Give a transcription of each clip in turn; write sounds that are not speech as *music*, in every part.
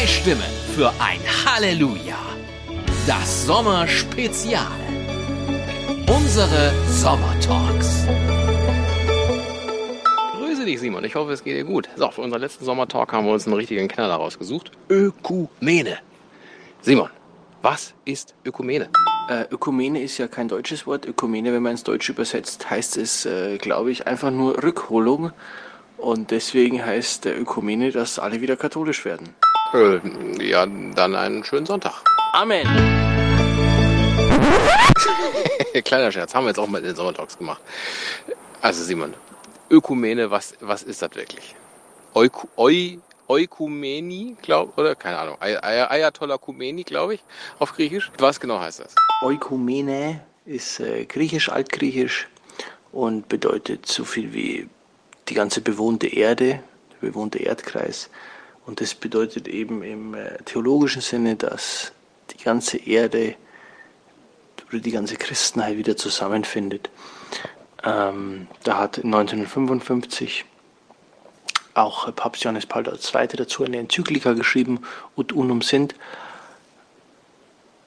Zwei Stimmen für ein Halleluja. Das Sommerspezial. Unsere Sommertalks. Grüße dich, Simon. Ich hoffe, es geht dir gut. So, für unseren letzten Sommertalk haben wir uns einen richtigen Knaller rausgesucht. Ökumene. Simon, was ist Ökumene? Äh, Ökumene ist ja kein deutsches Wort. Ökumene, wenn man ins Deutsche übersetzt, heißt es, äh, glaube ich, einfach nur Rückholung. Und deswegen heißt der Ökumene, dass alle wieder katholisch werden. Äh, ja, dann einen schönen Sonntag. Amen. *laughs* Kleiner Scherz, haben wir jetzt auch mal in den Sommertalks gemacht. Also Simon, Ökumene, was, was ist das wirklich? Euku, Eu, Eukumeni, glaub, oder? Keine Ahnung. Ay Ay Ayatollah Kumeni, glaube ich, auf Griechisch. Was genau heißt das? Oikumene ist äh, griechisch, altgriechisch und bedeutet so viel wie die ganze bewohnte Erde, der bewohnte Erdkreis. Und das bedeutet eben im äh, theologischen Sinne, dass die ganze Erde oder die ganze Christenheit wieder zusammenfindet. Ähm, da hat 1955 auch Papst Johannes Paul II. dazu eine Enzyklika geschrieben, Ut Unum sind,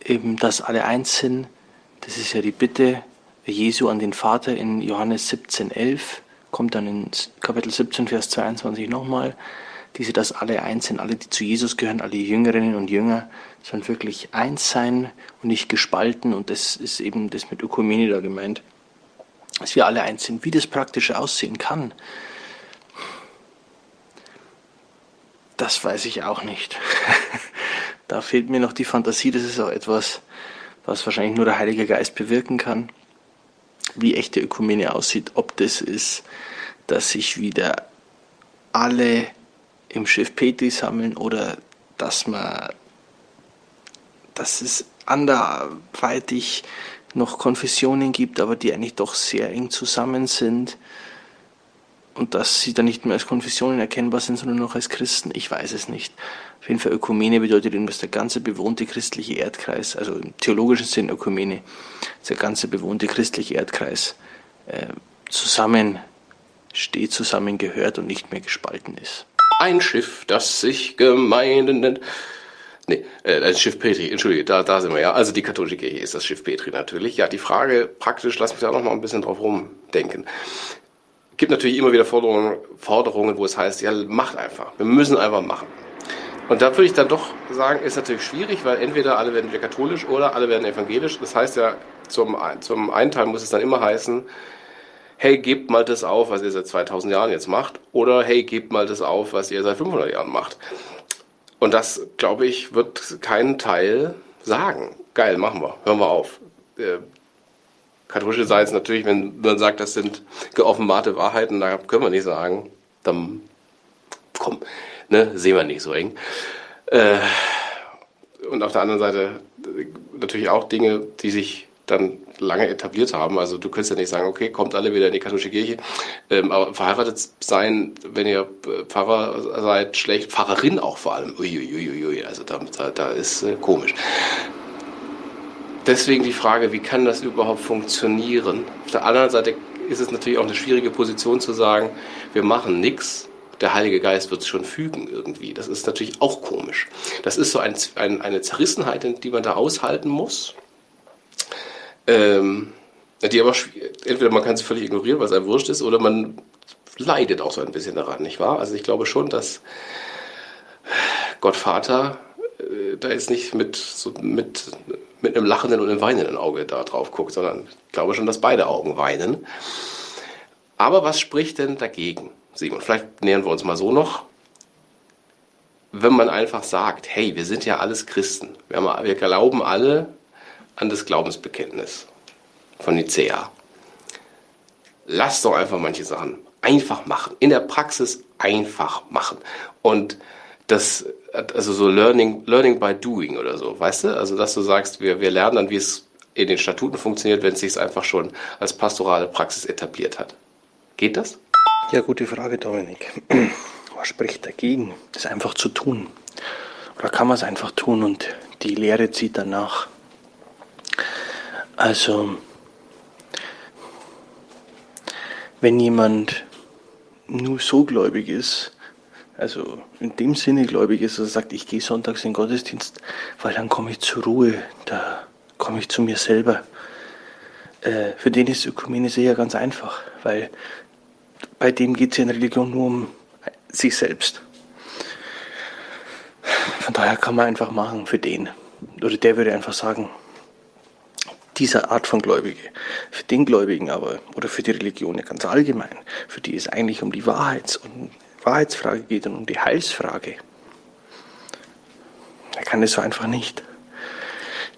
eben, dass alle eins sind. Das ist ja die Bitte Jesu an den Vater in Johannes 17,11, kommt dann in Kapitel 17, Vers 22 nochmal. Diese, dass alle eins sind, alle, die zu Jesus gehören, alle Jüngerinnen und Jünger, sollen wirklich eins sein und nicht gespalten. Und das ist eben das mit Ökumene da gemeint, dass wir alle eins sind. Wie das praktisch aussehen kann, das weiß ich auch nicht. *laughs* da fehlt mir noch die Fantasie. Das ist auch etwas, was wahrscheinlich nur der Heilige Geist bewirken kann. Wie echte Ökumene aussieht, ob das ist, dass sich wieder alle im Schiff Petri sammeln oder dass man, dass es anderweitig noch Konfessionen gibt, aber die eigentlich doch sehr eng zusammen sind und dass sie dann nicht mehr als Konfessionen erkennbar sind, sondern noch als Christen. Ich weiß es nicht. Auf jeden Fall Ökumene bedeutet eben, dass der ganze bewohnte christliche Erdkreis, also im theologischen Sinn Ökumene, der ganze bewohnte christliche Erdkreis äh, zusammen steht, zusammengehört und nicht mehr gespalten ist. Ein Schiff, das sich Gemeinden nennt. Nee, äh, das Schiff Petri, entschuldige, da, da sind wir ja. Also die katholische Kirche ist das Schiff Petri natürlich. Ja, die Frage praktisch, lass mich da noch mal ein bisschen drauf rumdenken gibt natürlich immer wieder Forderungen, Forderungen, wo es heißt, ja, macht einfach. Wir müssen einfach machen. Und da würde ich dann doch sagen, ist natürlich schwierig, weil entweder alle werden wieder katholisch oder alle werden evangelisch. Das heißt ja, zum, zum einen Teil muss es dann immer heißen, hey, gebt mal das auf, was ihr seit 2000 Jahren jetzt macht. Oder hey, gebt mal das auf, was ihr seit 500 Jahren macht. Und das, glaube ich, wird kein Teil sagen. Geil, machen wir, hören wir auf. Äh, katholische Seite natürlich, wenn man sagt, das sind geoffenbarte Wahrheiten, da können wir nicht sagen, dann komm, ne, sehen wir nicht so eng. Äh, und auf der anderen Seite natürlich auch Dinge, die sich dann lange etabliert haben. Also du könntest ja nicht sagen, okay, kommt alle wieder in die katholische Kirche. Ähm, aber verheiratet sein, wenn ihr Pfarrer seid, schlecht, Pfarrerin auch vor allem. Uiuiuiui, also da, da, da ist äh, komisch deswegen die Frage, wie kann das überhaupt funktionieren? Auf der anderen Seite ist es natürlich auch eine schwierige Position zu sagen, wir machen nichts, der Heilige Geist wird es schon fügen irgendwie. Das ist natürlich auch komisch. Das ist so ein, ein, eine Zerrissenheit, die man da aushalten muss. Ähm, die aber entweder man kann sie völlig ignorieren, weil es einem wurscht ist, oder man leidet auch so ein bisschen daran, nicht wahr? Also ich glaube schon, dass Gott Vater äh, da jetzt nicht mit, so mit mit einem lachenden und einem weinenden Auge da drauf guckt, sondern ich glaube schon, dass beide Augen weinen. Aber was spricht denn dagegen, Simon? Vielleicht nähern wir uns mal so noch. Wenn man einfach sagt, hey, wir sind ja alles Christen. Wir, haben, wir glauben alle an das Glaubensbekenntnis von Nicea. Lass doch einfach manche Sachen einfach machen. In der Praxis einfach machen. Und das also so Learning, Learning by Doing oder so, weißt du? Also, dass du sagst, wir, wir lernen dann, wie es in den Statuten funktioniert, wenn es sich einfach schon als pastorale Praxis etabliert hat. Geht das? Ja, gute Frage, Dominik. *clears throat* Was spricht dagegen, das einfach zu tun? Oder kann man es einfach tun und die Lehre zieht danach? Also, wenn jemand nur so gläubig ist, Also in dem Sinne gläubig ist, dass er sagt, ich gehe sonntags in den Gottesdienst, weil dann komme ich zur Ruhe, da komme ich zu mir selber. Äh, für den ist Ökumene sehr ganz einfach, weil bei dem geht es in Religion nur um sich selbst. Von daher kann man einfach machen für den. Oder der würde einfach sagen, dieser Art von Gläubige, für den Gläubigen aber, oder für die Religion ganz allgemein, für die es eigentlich um die Wahrheits- und Wahrheitsfrage geht und um die Heilsfrage, er kann es so einfach nicht.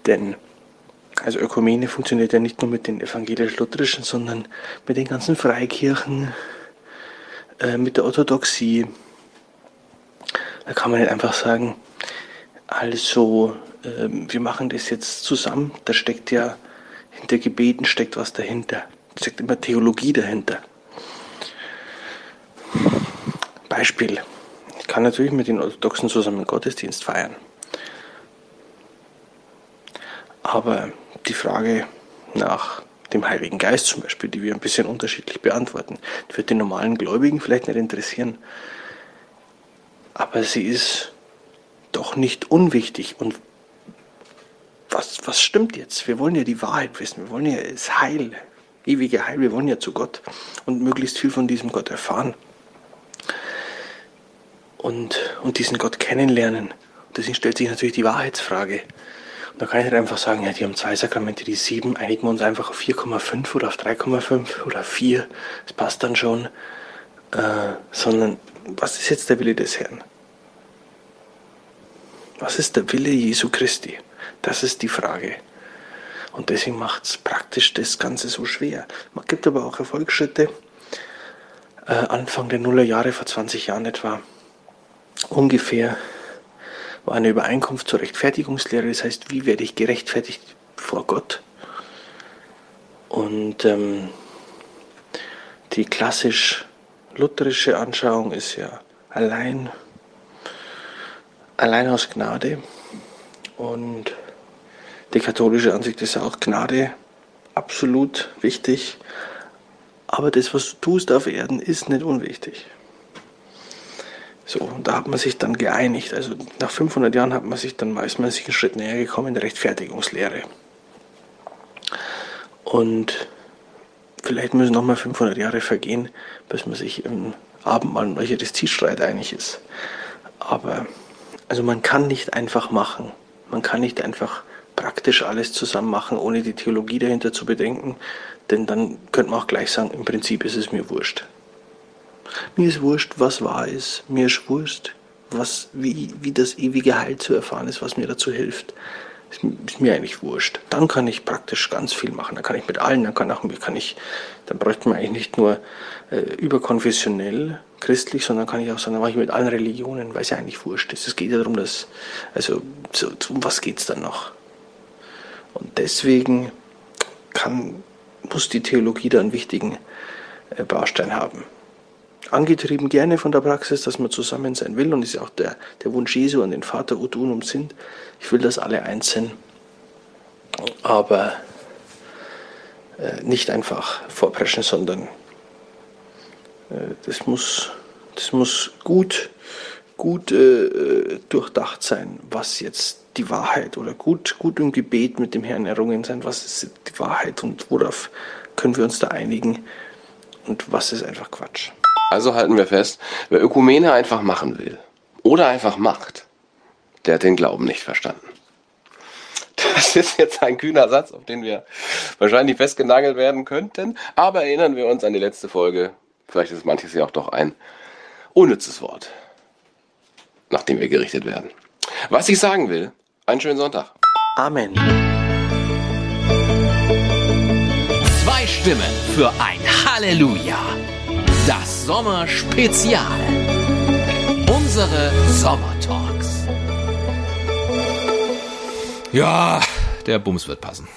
Denn also Ökumene funktioniert ja nicht nur mit den evangelisch-lutherischen, sondern mit den ganzen Freikirchen, äh, mit der Orthodoxie. Da kann man nicht einfach sagen, also äh, wir machen das jetzt zusammen. Da steckt ja hinter Gebeten steckt was dahinter. Da steckt immer Theologie dahinter. Beispiel. Ich kann natürlich mit den Orthodoxen zusammen Gottesdienst feiern. Aber die Frage nach dem Heiligen Geist zum Beispiel, die wir ein bisschen unterschiedlich beantworten, wird den normalen Gläubigen vielleicht nicht interessieren. Aber sie ist doch nicht unwichtig. Und was, was stimmt jetzt? Wir wollen ja die Wahrheit wissen. Wir wollen ja das Heil, ewige Heil. Wir wollen ja zu Gott und möglichst viel von diesem Gott erfahren. Und, und diesen Gott kennenlernen. deswegen stellt sich natürlich die Wahrheitsfrage. Da kann ich nicht einfach sagen, ja, die haben zwei Sakramente, die sieben, einigen wir uns einfach auf 4,5 oder auf 3,5 oder 4, das passt dann schon. Äh, sondern, was ist jetzt der Wille des Herrn? Was ist der Wille Jesu Christi? Das ist die Frage. Und deswegen macht es praktisch das Ganze so schwer. Man gibt aber auch Erfolgsschritte. Äh, Anfang der Nullerjahre, vor 20 Jahren etwa, ungefähr war eine Übereinkunft zur Rechtfertigungslehre, das heißt, wie werde ich gerechtfertigt vor Gott? Und ähm, die klassisch lutherische Anschauung ist ja allein, allein aus Gnade. Und die katholische Ansicht ist ja auch Gnade absolut wichtig. Aber das, was du tust auf Erden, ist nicht unwichtig. So, und da hat man sich dann geeinigt. Also nach 500 Jahren hat man sich dann meistens einen Schritt näher gekommen in der Rechtfertigungslehre. Und vielleicht müssen nochmal 500 Jahre vergehen, bis man sich im Abendmahl und Eucharistiestreit einig ist. Aber also man kann nicht einfach machen. Man kann nicht einfach praktisch alles zusammen machen, ohne die Theologie dahinter zu bedenken. Denn dann könnte man auch gleich sagen, im Prinzip ist es mir wurscht. Mir ist wurscht, was wahr ist. Mir ist wurscht, was, wie, wie das ewige Heil zu erfahren ist, was mir dazu hilft. Ist, mir eigentlich wurscht. Dann kann ich praktisch ganz viel machen. Dann kann ich mit allen, dann kann, auch, kann ich, dann bräuchte man eigentlich nicht nur äh, überkonfessionell christlich, sondern kann ich auch sagen, dann mache ich mit allen Religionen, weil es ja eigentlich wurscht ist. Es geht ja darum, dass, also, so, um was geht es dann noch? Und deswegen kann, muss die Theologie da einen wichtigen äh, Baustein haben angetrieben gerne von der Praxis, dass man zusammen sein will und ist ja auch der, der Wunsch Jesu an den Vater ut unum sind. Ich will, dass alle eins sind, aber äh, nicht einfach vorpreschen, sondern äh, das muss, das muss gut, gut äh, durchdacht sein, was jetzt die Wahrheit oder gut, gut im Gebet mit dem Herrn errungen sein, was ist die Wahrheit und worauf können wir uns da einigen und was ist einfach Quatsch. Also halten wir fest, wer Ökumene einfach machen will oder einfach macht, der hat den Glauben nicht verstanden. Das ist jetzt ein kühner Satz, auf den wir wahrscheinlich festgenagelt werden könnten, aber erinnern wir uns an die letzte Folge. Vielleicht ist manches ja auch doch ein unnützes Wort, nachdem wir gerichtet werden. Was ich sagen will, einen schönen Sonntag. Amen. Zwei Stimmen für ein Halleluja. Das Sommerspezial. Unsere Sommertalks. Ja, der Bums wird passen.